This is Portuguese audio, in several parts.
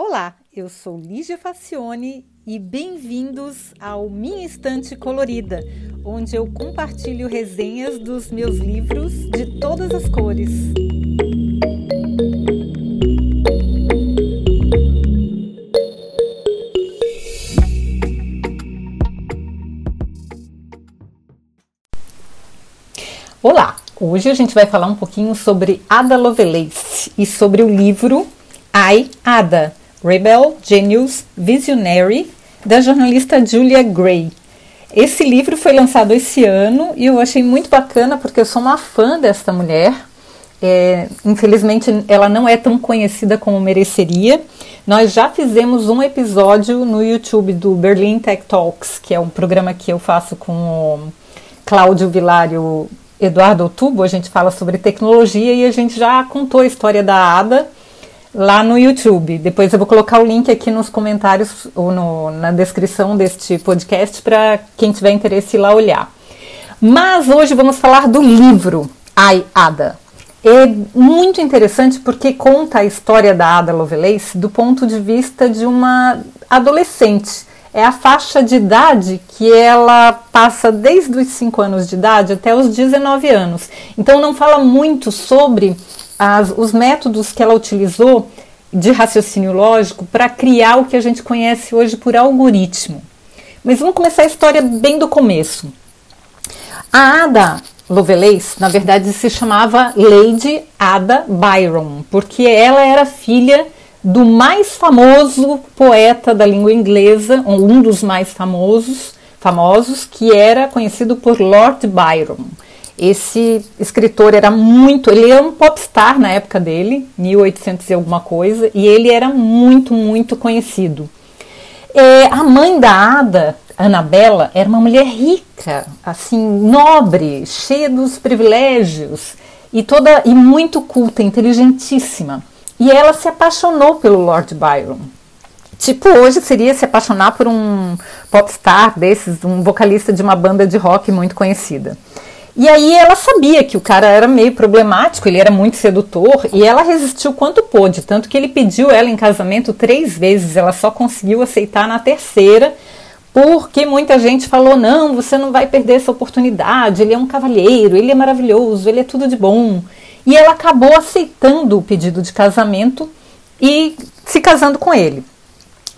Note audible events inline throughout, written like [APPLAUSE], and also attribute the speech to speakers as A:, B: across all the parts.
A: Olá, eu sou Lígia Facione e bem-vindos ao Minha Estante Colorida, onde eu compartilho resenhas dos meus livros de todas as cores. Olá, hoje a gente vai falar um pouquinho sobre Ada Lovelace e sobre o livro I, Ada, Rebel, Genius, Visionary, da jornalista Julia Gray. Esse livro foi lançado esse ano e eu achei muito bacana porque eu sou uma fã desta mulher. É, infelizmente, ela não é tão conhecida como mereceria. Nós já fizemos um episódio no YouTube do Berlin Tech Talks, que é um programa que eu faço com o Cláudio Vilar e Eduardo Tubo. A gente fala sobre tecnologia e a gente já contou a história da Ada lá no YouTube. Depois eu vou colocar o link aqui nos comentários ou no, na descrição deste podcast para quem tiver interesse ir lá olhar. Mas hoje vamos falar do livro Ai Ada. É muito interessante porque conta a história da Ada Lovelace do ponto de vista de uma adolescente. É a faixa de idade que ela passa desde os 5 anos de idade até os 19 anos. Então não fala muito sobre as, os métodos que ela utilizou de raciocínio lógico para criar o que a gente conhece hoje por algoritmo. Mas vamos começar a história bem do começo. A Ada Lovelace, na verdade, se chamava Lady Ada Byron, porque ela era filha do mais famoso poeta da língua inglesa, um dos mais famosos, famosos, que era conhecido por Lord Byron. Esse escritor era muito, ele era um popstar na época dele, 1800 e alguma coisa, e ele era muito, muito conhecido. É, a mãe da Ada, Anabela, era uma mulher rica, assim, nobre, cheia dos privilégios e toda e muito culta, inteligentíssima. E ela se apaixonou pelo Lord Byron. Tipo, hoje seria se apaixonar por um popstar desses, um vocalista de uma banda de rock muito conhecida. E aí ela sabia que o cara era meio problemático, ele era muito sedutor, e ela resistiu quanto pôde, tanto que ele pediu ela em casamento três vezes, ela só conseguiu aceitar na terceira, porque muita gente falou: não, você não vai perder essa oportunidade, ele é um cavalheiro, ele é maravilhoso, ele é tudo de bom. E ela acabou aceitando o pedido de casamento e se casando com ele.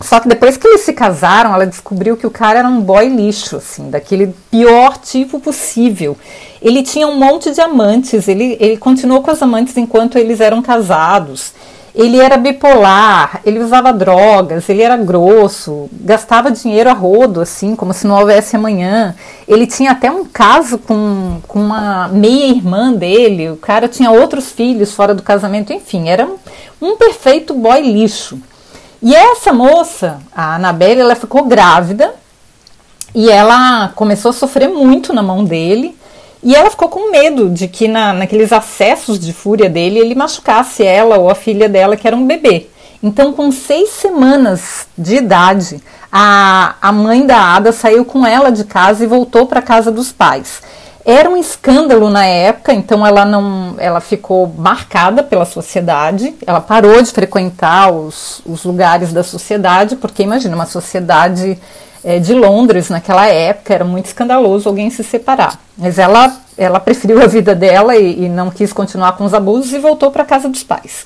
A: Só que depois que eles se casaram, ela descobriu que o cara era um boy lixo, assim, daquele pior tipo possível. Ele tinha um monte de amantes, ele, ele continuou com as amantes enquanto eles eram casados. Ele era bipolar, ele usava drogas, ele era grosso, gastava dinheiro a rodo, assim, como se não houvesse amanhã. Ele tinha até um caso com, com uma meia-irmã dele, o cara tinha outros filhos fora do casamento, enfim, era um, um perfeito boy lixo. E essa moça, a Anabelle, ela ficou grávida e ela começou a sofrer muito na mão dele. E ela ficou com medo de que na, naqueles acessos de fúria dele ele machucasse ela ou a filha dela, que era um bebê. Então, com seis semanas de idade, a, a mãe da Ada saiu com ela de casa e voltou para a casa dos pais. Era um escândalo na época, então ela não, ela ficou marcada pela sociedade. Ela parou de frequentar os, os lugares da sociedade, porque imagina uma sociedade é, de Londres naquela época era muito escandaloso alguém se separar. Mas ela, ela preferiu a vida dela e, e não quis continuar com os abusos e voltou para casa dos pais.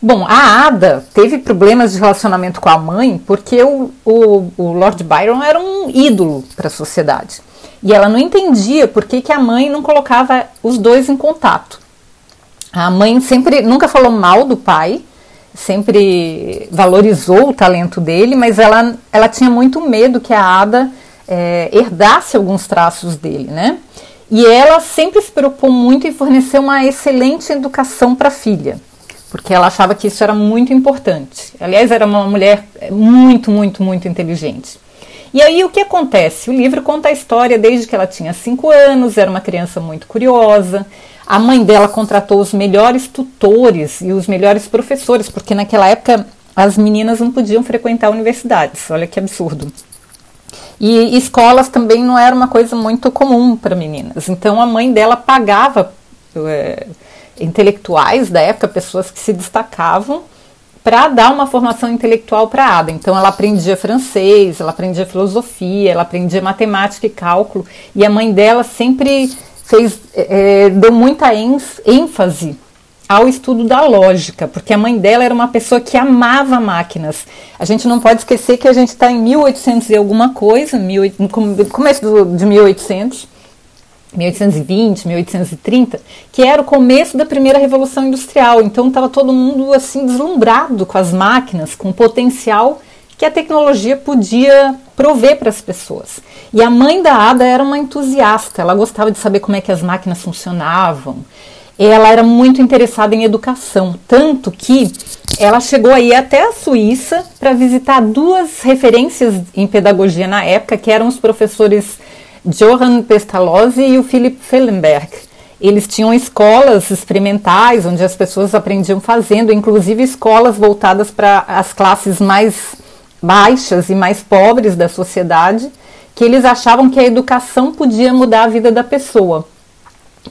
A: Bom, a Ada teve problemas de relacionamento com a mãe porque o, o, o Lord Byron era um ídolo para a sociedade. E ela não entendia por que, que a mãe não colocava os dois em contato. A mãe sempre nunca falou mal do pai, sempre valorizou o talento dele, mas ela, ela tinha muito medo que a Ada é, herdasse alguns traços dele, né? E ela sempre se preocupou muito em fornecer uma excelente educação para a filha, porque ela achava que isso era muito importante. Aliás, era uma mulher muito, muito, muito inteligente. E aí o que acontece? O livro conta a história desde que ela tinha 5 anos, era uma criança muito curiosa. A mãe dela contratou os melhores tutores e os melhores professores, porque naquela época as meninas não podiam frequentar universidades. Olha que absurdo. E escolas também não era uma coisa muito comum para meninas. Então a mãe dela pagava é, intelectuais da época, pessoas que se destacavam, para dar uma formação intelectual para Ada. Então ela aprendia francês, ela aprendia filosofia, ela aprendia matemática e cálculo. E a mãe dela sempre fez, é, deu muita ênfase ao estudo da lógica, porque a mãe dela era uma pessoa que amava máquinas. A gente não pode esquecer que a gente está em 1800 e alguma coisa, no começo do, de 1800, 1820, 1830, que era o começo da primeira revolução industrial. Então estava todo mundo assim deslumbrado com as máquinas, com o potencial que a tecnologia podia prover para as pessoas. E a mãe da Ada era uma entusiasta, ela gostava de saber como é que as máquinas funcionavam. Ela era muito interessada em educação, tanto que ela chegou aí até a Suíça para visitar duas referências em pedagogia na época, que eram os professores Johann Pestalozzi e o Philipp Fellenberg. Eles tinham escolas experimentais onde as pessoas aprendiam fazendo, inclusive escolas voltadas para as classes mais baixas e mais pobres da sociedade, que eles achavam que a educação podia mudar a vida da pessoa,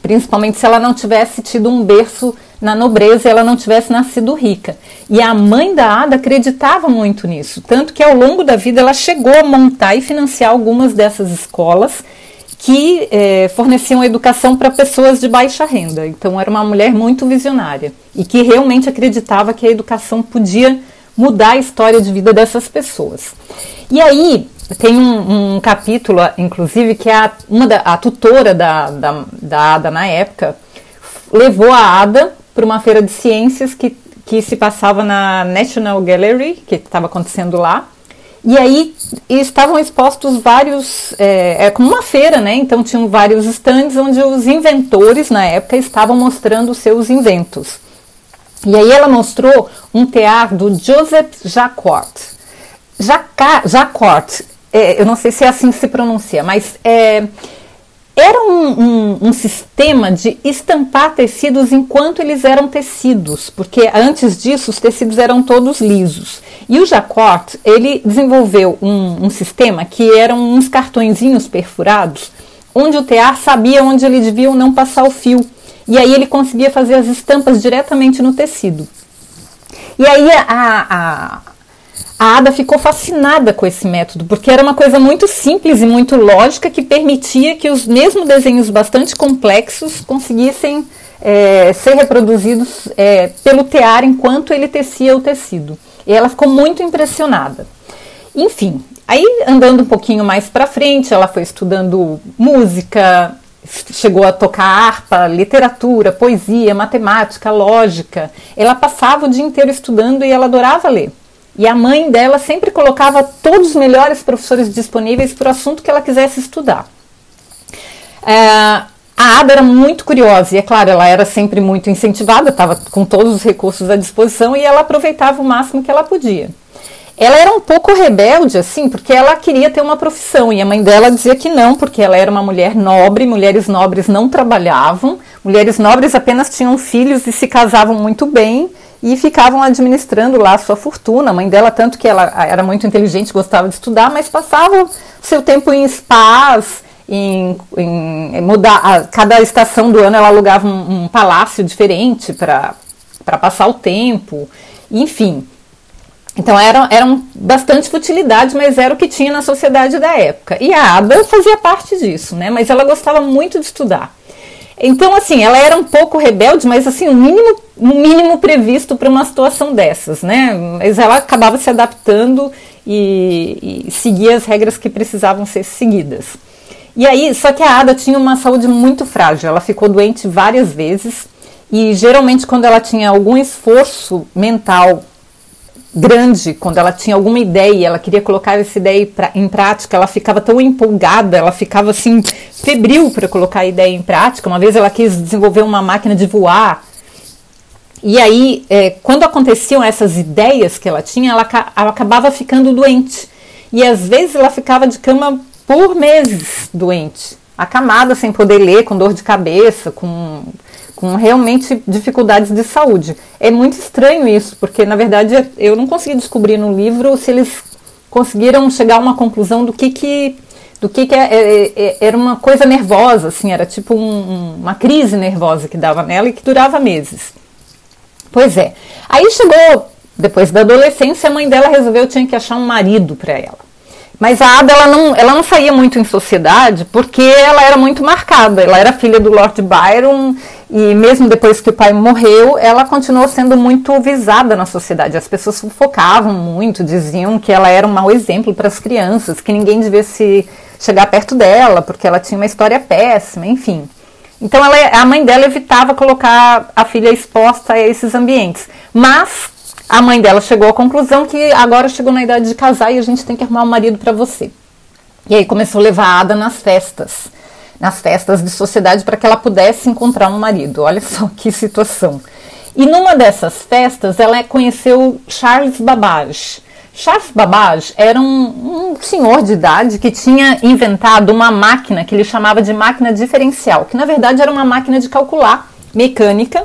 A: principalmente se ela não tivesse tido um berço na nobreza e ela não tivesse nascido rica. E a mãe da Ada acreditava muito nisso, tanto que ao longo da vida ela chegou a montar e financiar algumas dessas escolas que eh, forneciam educação para pessoas de baixa renda. Então era uma mulher muito visionária e que realmente acreditava que a educação podia mudar a história de vida dessas pessoas. E aí tem um, um capítulo, inclusive, que a, uma da, a tutora da, da, da Ada na época levou a Ada para uma feira de ciências que, que se passava na National Gallery, que estava acontecendo lá. E aí estavam expostos vários, é, é, como uma feira, né? Então tinham vários stands onde os inventores na época estavam mostrando seus inventos. E aí ela mostrou um tear do Joseph Jacquard. Jacquard, é, eu não sei se é assim que se pronuncia, mas é, era um, um, um, sistema de estampar tecidos enquanto eles eram tecidos, porque antes disso os tecidos eram todos lisos. E o Jacquard, ele desenvolveu um, um sistema que eram uns cartõezinhos perfurados, onde o tear sabia onde ele devia ou não passar o fio. E aí ele conseguia fazer as estampas diretamente no tecido. E aí a, a, a Ada ficou fascinada com esse método, porque era uma coisa muito simples e muito lógica que permitia que os mesmos desenhos bastante complexos conseguissem é, ser reproduzidos é, pelo tear enquanto ele tecia o tecido. E ela ficou muito impressionada. Enfim, aí andando um pouquinho mais para frente, ela foi estudando música, chegou a tocar harpa, literatura, poesia, matemática, lógica. Ela passava o dia inteiro estudando e ela adorava ler. E a mãe dela sempre colocava todos os melhores professores disponíveis para o assunto que ela quisesse estudar. É, a Ada era muito curiosa e, é claro, ela era sempre muito incentivada, estava com todos os recursos à disposição e ela aproveitava o máximo que ela podia. Ela era um pouco rebelde, assim, porque ela queria ter uma profissão e a mãe dela dizia que não, porque ela era uma mulher nobre, mulheres nobres não trabalhavam, mulheres nobres apenas tinham filhos e se casavam muito bem e ficavam administrando lá a sua fortuna. A mãe dela, tanto que ela era muito inteligente, gostava de estudar, mas passava seu tempo em spas, em, em mudar. A, cada estação do ano ela alugava um, um palácio diferente para passar o tempo, enfim. Então eram, eram bastante futilidades, mas era o que tinha na sociedade da época. E a Ada fazia parte disso, né? Mas ela gostava muito de estudar. Então, assim, ela era um pouco rebelde, mas assim, o mínimo, o mínimo previsto para uma situação dessas, né? Mas ela acabava se adaptando e, e seguia as regras que precisavam ser seguidas. E aí, só que a Ada tinha uma saúde muito frágil, ela ficou doente várias vezes e geralmente quando ela tinha algum esforço mental grande, quando ela tinha alguma ideia, ela queria colocar essa ideia em prática, ela ficava tão empolgada, ela ficava assim febril para colocar a ideia em prática. Uma vez ela quis desenvolver uma máquina de voar. E aí, é, quando aconteciam essas ideias que ela tinha, ela, ela acabava ficando doente. E às vezes ela ficava de cama por meses doente, acamada, sem poder ler, com dor de cabeça, com com realmente dificuldades de saúde. É muito estranho isso, porque na verdade eu não consegui descobrir no livro se eles conseguiram chegar a uma conclusão do que que do que, que é, é, é, era uma coisa nervosa, assim, era tipo um, uma crise nervosa que dava nela e que durava meses. Pois é. Aí chegou depois da adolescência, a mãe dela resolveu tinha que achar um marido para ela. Mas a Ada ela não, ela não saía muito em sociedade porque ela era muito marcada. Ela era filha do Lord Byron e mesmo depois que o pai morreu, ela continuou sendo muito visada na sociedade. As pessoas focavam muito, diziam que ela era um mau exemplo para as crianças, que ninguém devia se chegar perto dela porque ela tinha uma história péssima, enfim. Então ela, a mãe dela evitava colocar a filha exposta a esses ambientes. Mas a mãe dela chegou à conclusão que agora chegou na idade de casar e a gente tem que arrumar um marido para você. E aí começou a levar a Ada nas festas, nas festas de sociedade para que ela pudesse encontrar um marido. Olha só [LAUGHS] que situação. E numa dessas festas ela conheceu Charles Babbage. Charles Babbage era um, um, senhor de idade que tinha inventado uma máquina que ele chamava de máquina diferencial, que na verdade era uma máquina de calcular mecânica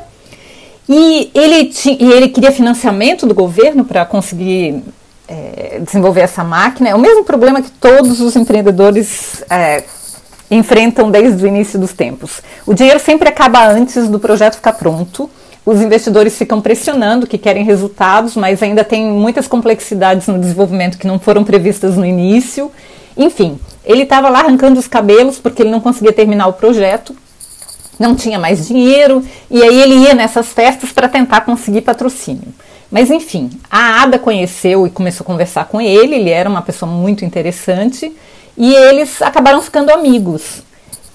A: e ele, e ele queria financiamento do governo para conseguir é, desenvolver essa máquina. É o mesmo problema que todos os empreendedores é, enfrentam desde o início dos tempos. O dinheiro sempre acaba antes do projeto ficar pronto. Os investidores ficam pressionando que querem resultados, mas ainda tem muitas complexidades no desenvolvimento que não foram previstas no início. Enfim, ele estava lá arrancando os cabelos porque ele não conseguia terminar o projeto não tinha mais dinheiro e aí ele ia nessas festas para tentar conseguir patrocínio. Mas enfim, a Ada conheceu e começou a conversar com ele, ele era uma pessoa muito interessante e eles acabaram ficando amigos.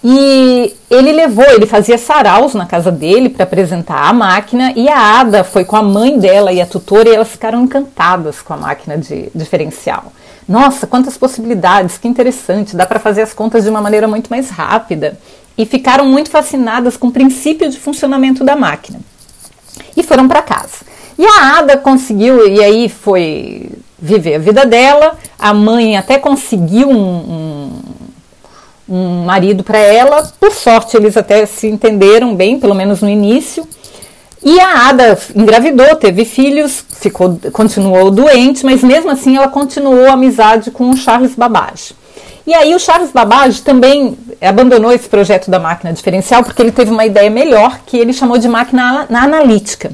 A: E ele levou, ele fazia saraus na casa dele para apresentar a máquina e a Ada foi com a mãe dela e a tutora e elas ficaram encantadas com a máquina de diferencial. Nossa, quantas possibilidades, que interessante, dá para fazer as contas de uma maneira muito mais rápida e ficaram muito fascinadas com o princípio de funcionamento da máquina. E foram para casa. E a Ada conseguiu, e aí foi viver a vida dela. A mãe até conseguiu um, um, um marido para ela. Por sorte, eles até se entenderam bem, pelo menos no início. E a Ada engravidou, teve filhos, ficou, continuou doente, mas mesmo assim ela continuou a amizade com o Charles Babbage. E aí o Charles Babbage também abandonou esse projeto da máquina diferencial porque ele teve uma ideia melhor que ele chamou de máquina analítica.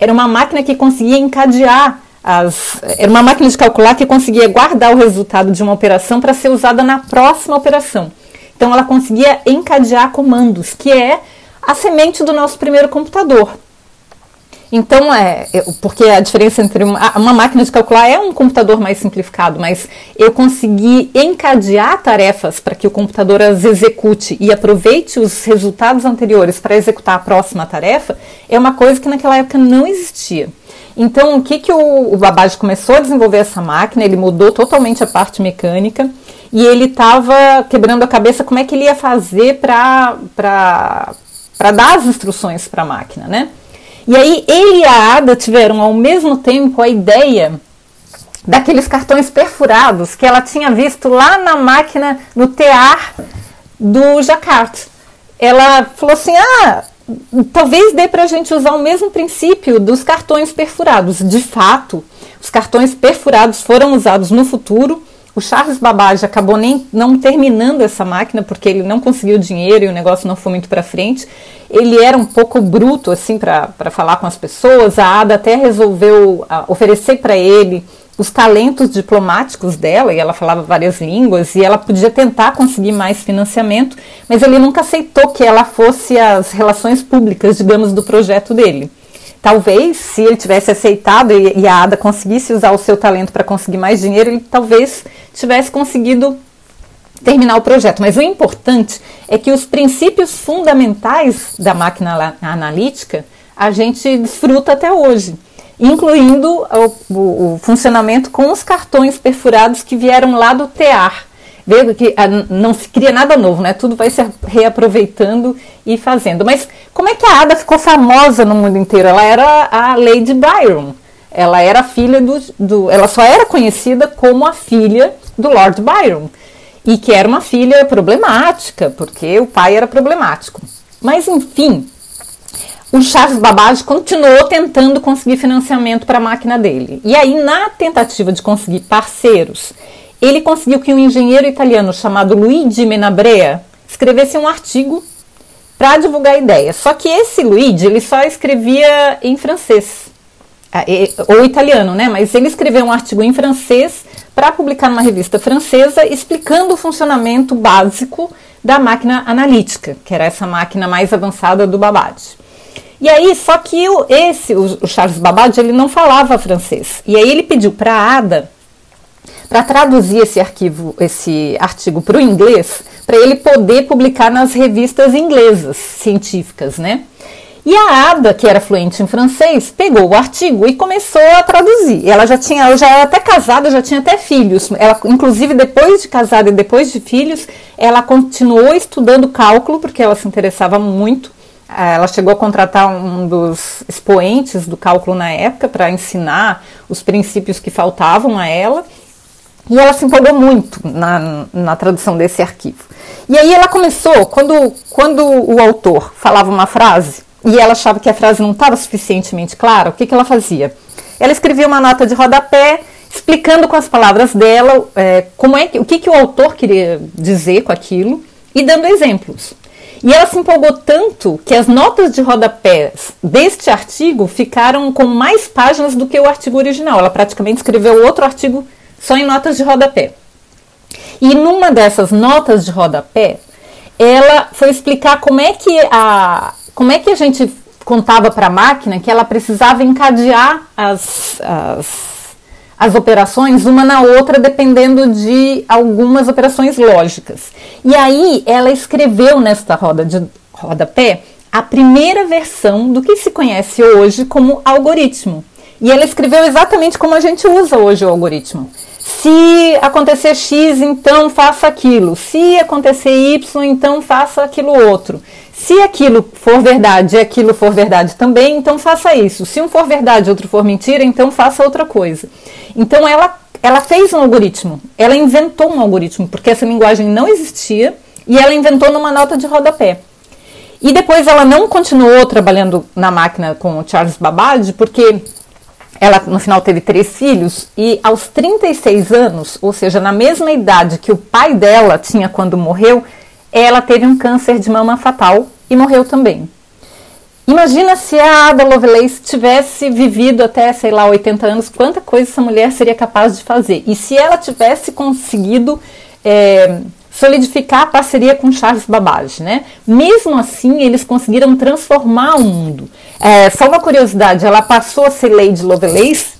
A: Era uma máquina que conseguia encadear as, era uma máquina de calcular que conseguia guardar o resultado de uma operação para ser usada na próxima operação. Então ela conseguia encadear comandos, que é a semente do nosso primeiro computador. Então, é, porque a diferença entre uma, uma, máquina de calcular é um computador mais simplificado, mas eu consegui encadear tarefas para que o computador as execute e aproveite os resultados anteriores para executar a próxima tarefa, é uma coisa que naquela época não existia. Então, o que, que o, o Babbage começou a desenvolver essa máquina? Ele mudou totalmente a parte mecânica e ele estava quebrando a cabeça como é que ele ia fazer para dar as instruções para a máquina, né? E aí ele e a Ada tiveram ao mesmo tempo a ideia daqueles cartões perfurados que ela tinha visto lá na máquina, no tear do Jacquard. Ela falou assim: ah, talvez dê para a gente usar o mesmo princípio dos cartões perfurados. De fato, os cartões perfurados foram usados no futuro o Charles Babbage acabou nem não terminando essa máquina porque ele não conseguiu dinheiro e o negócio não foi muito para frente. Ele era um pouco bruto assim para falar com as pessoas. A Ada até resolveu uh, oferecer para ele os talentos diplomáticos dela, e ela falava várias línguas, e ela podia tentar conseguir mais financiamento, mas ele nunca aceitou que ela fosse as relações públicas, digamos, do projeto dele. Talvez, se ele tivesse aceitado e, a Ada conseguisse usar o seu talento para conseguir mais dinheiro, ele talvez tivesse conseguido terminar o projeto. Mas o importante é que os princípios fundamentais da máquina analítica a gente desfruta até hoje, incluindo o, o, o funcionamento com os cartões perfurados que vieram lá do TEAR, vendo que ah, não se cria nada novo, né? Tudo vai se reaproveitando e fazendo. Mas como é que a Ada ficou famosa no mundo inteiro? Ela era a Lady Byron. Ela era filha do, do ela só era conhecida como a filha do Lord Byron e que era uma filha problemática, porque o pai era problemático. Mas enfim, o Charles Babbage continuou tentando conseguir financiamento para a máquina dele. E aí, na tentativa de conseguir parceiros ele conseguiu que um engenheiro italiano chamado Luigi Menabrea escrevesse um artigo para divulgar a ideia. Só que esse Luigi ele só escrevia em francês. ou italiano, né? Mas ele escreveu um artigo em francês para publicar numa revista francesa explicando o funcionamento básico da máquina analítica, que era essa máquina mais avançada do Babbage. E aí, só que o, esse, o, Charles Babbage, ele não falava francês. E aí ele pediu para a Ada para traduzir esse arquivo, esse artigo para o inglês, para ele poder publicar nas revistas inglesas científicas, né? E a Ada, que era fluente em francês, pegou o artigo e começou a traduzir. Ela já tinha, ela já era até casada, já tinha até filhos. Ela, inclusive, depois de casada e depois de filhos, ela continuou estudando cálculo, porque ela se interessava muito. Eh, ela chegou a contratar um dos expoentes do cálculo na época para ensinar os princípios que faltavam a ela. E ela se empolgou muito na, na tradução desse arquivo. E aí ela começou, quando, quando o autor falava uma frase, e ela achava que a frase não estava suficientemente clara, o que, que ela fazia? Ela escrevia uma nota de rodapé explicando com as palavras dela é, como é que, o que, que o autor queria dizer com aquilo e dando exemplos. E ela se empolgou tanto que as notas de rodapé deste artigo ficaram com mais páginas do que o artigo original. Ela praticamente escreveu outro artigo só em notas de rodapé. E numa dessas notas de rodapé, ela foi explicar como é que a, como é que a gente contava para a máquina que ela precisava encadear as, as, as operações uma na outra, dependendo de algumas operações lógicas. E aí ela escreveu nesta roda de rodapé a primeira versão do que se conhece hoje como algoritmo. E ela escreveu exatamente como a gente usa hoje o algoritmo. Se acontecer X, então faça aquilo. Se acontecer Y, então faça aquilo outro. Se aquilo for verdade e aquilo for verdade também, então faça isso. Se um for verdade e outro for mentira, então faça outra coisa. Então ela, ela fez um algoritmo, ela inventou um algoritmo, porque essa linguagem não existia e ela inventou numa nota de rodapé. E depois ela não continuou trabalhando na máquina com o Charles Babbage, porque ela no final teve três filhos e aos 36 anos, ou seja, na mesma idade que o pai dela tinha quando morreu, ela teve um câncer de mama fatal e morreu também. Imagina se a Ada Lovelace tivesse vivido até, sei lá, 80 anos, quanta coisa essa mulher seria capaz de fazer. E se ela tivesse conseguido é, solidificar a parceria com Charles Babbage, né? Mesmo assim, eles conseguiram transformar o mundo. É, só uma curiosidade, ela passou a ser Lady Lovelace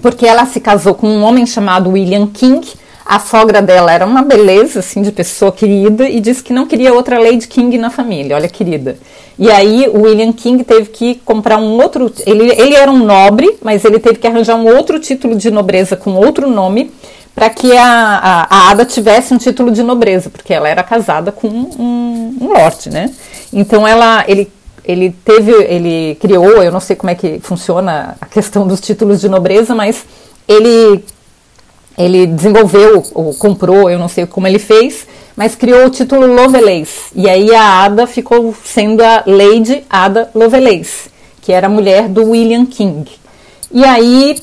A: porque ela se casou com um homem chamado William King, a sogra dela era uma beleza, assim, de pessoa querida e disse que não queria outra Lady King na família, olha querida. E aí o William King teve que comprar um outro. Ele, ele era um nobre, mas ele teve que arranjar um outro título de nobreza com outro nome para que a, a, a, Ada tivesse um título de nobreza, porque ela era casada com um, um lord, né? Então ela, ele, ele teve, ele criou, eu não sei como é que funciona a questão dos títulos de nobreza, mas ele ele desenvolveu ou comprou, eu não sei como ele fez, mas criou o título Lovelace. E aí a Ada ficou sendo a Lady Ada Lovelace, que era a mulher do William King. E aí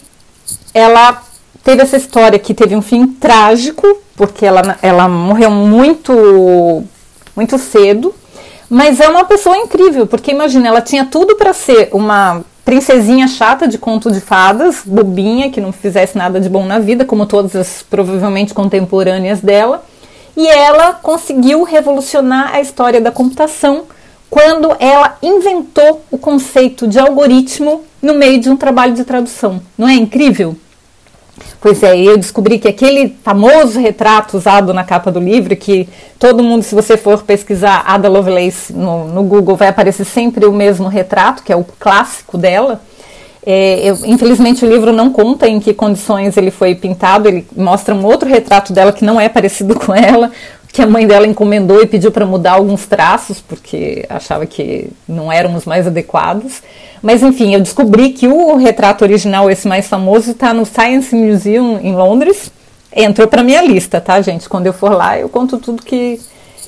A: ela teve essa história que teve um fim trágico, porque ela, ela morreu muito muito cedo, mas é uma pessoa incrível, porque imagina, ela tinha tudo para ser uma princesinha chata de conto de fadas, bobinha, que não fizesse nada de bom na vida, como todas as provavelmente contemporâneas dela. E ela conseguiu revolucionar a história da computação quando ela inventou o conceito de algoritmo no meio de um trabalho de tradução. Não é incrível? Pois é, eu descobri que aquele famoso retrato usado na capa do livro, que todo mundo, se você for pesquisar Ada Lovelace no, no Google, vai aparecer sempre o mesmo retrato, que é o clássico dela. É, eu, infelizmente o livro não conta em que condições ele foi pintado, ele mostra um outro retrato dela que não é parecido [LAUGHS] com ela, que a mãe dela encomendou e pediu para mudar alguns traços, porque achava que não eram os mais adequados. Mas enfim, eu descobri que o retrato original, esse mais famoso, está no Science Museum em Londres. Entrou para minha lista, tá, gente? Quando eu for lá, eu conto tudo que,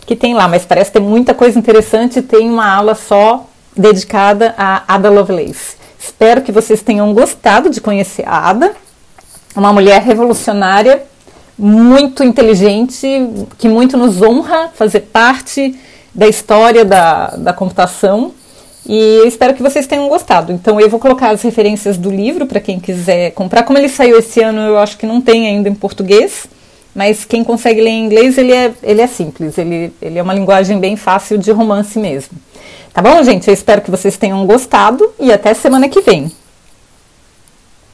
A: que tem lá. Mas parece ter muita coisa interessante. Tem uma aula só dedicada a Ada Lovelace. Espero que vocês tenham gostado de conhecer a Ada, uma mulher revolucionária, muito inteligente, que muito nos honra fazer parte da história da, da computação E eu espero que vocês tenham gostado. Então eu vou colocar as referências do livro para quem quiser comprar. Como ele saiu esse ano, eu acho que não tem ainda em português. Mas quem consegue ler em inglês, ele é, ele é simples. Ele, ele é uma linguagem bem fácil de romance mesmo. Tá bom, gente? Eu espero que vocês tenham gostado e até semana que vem.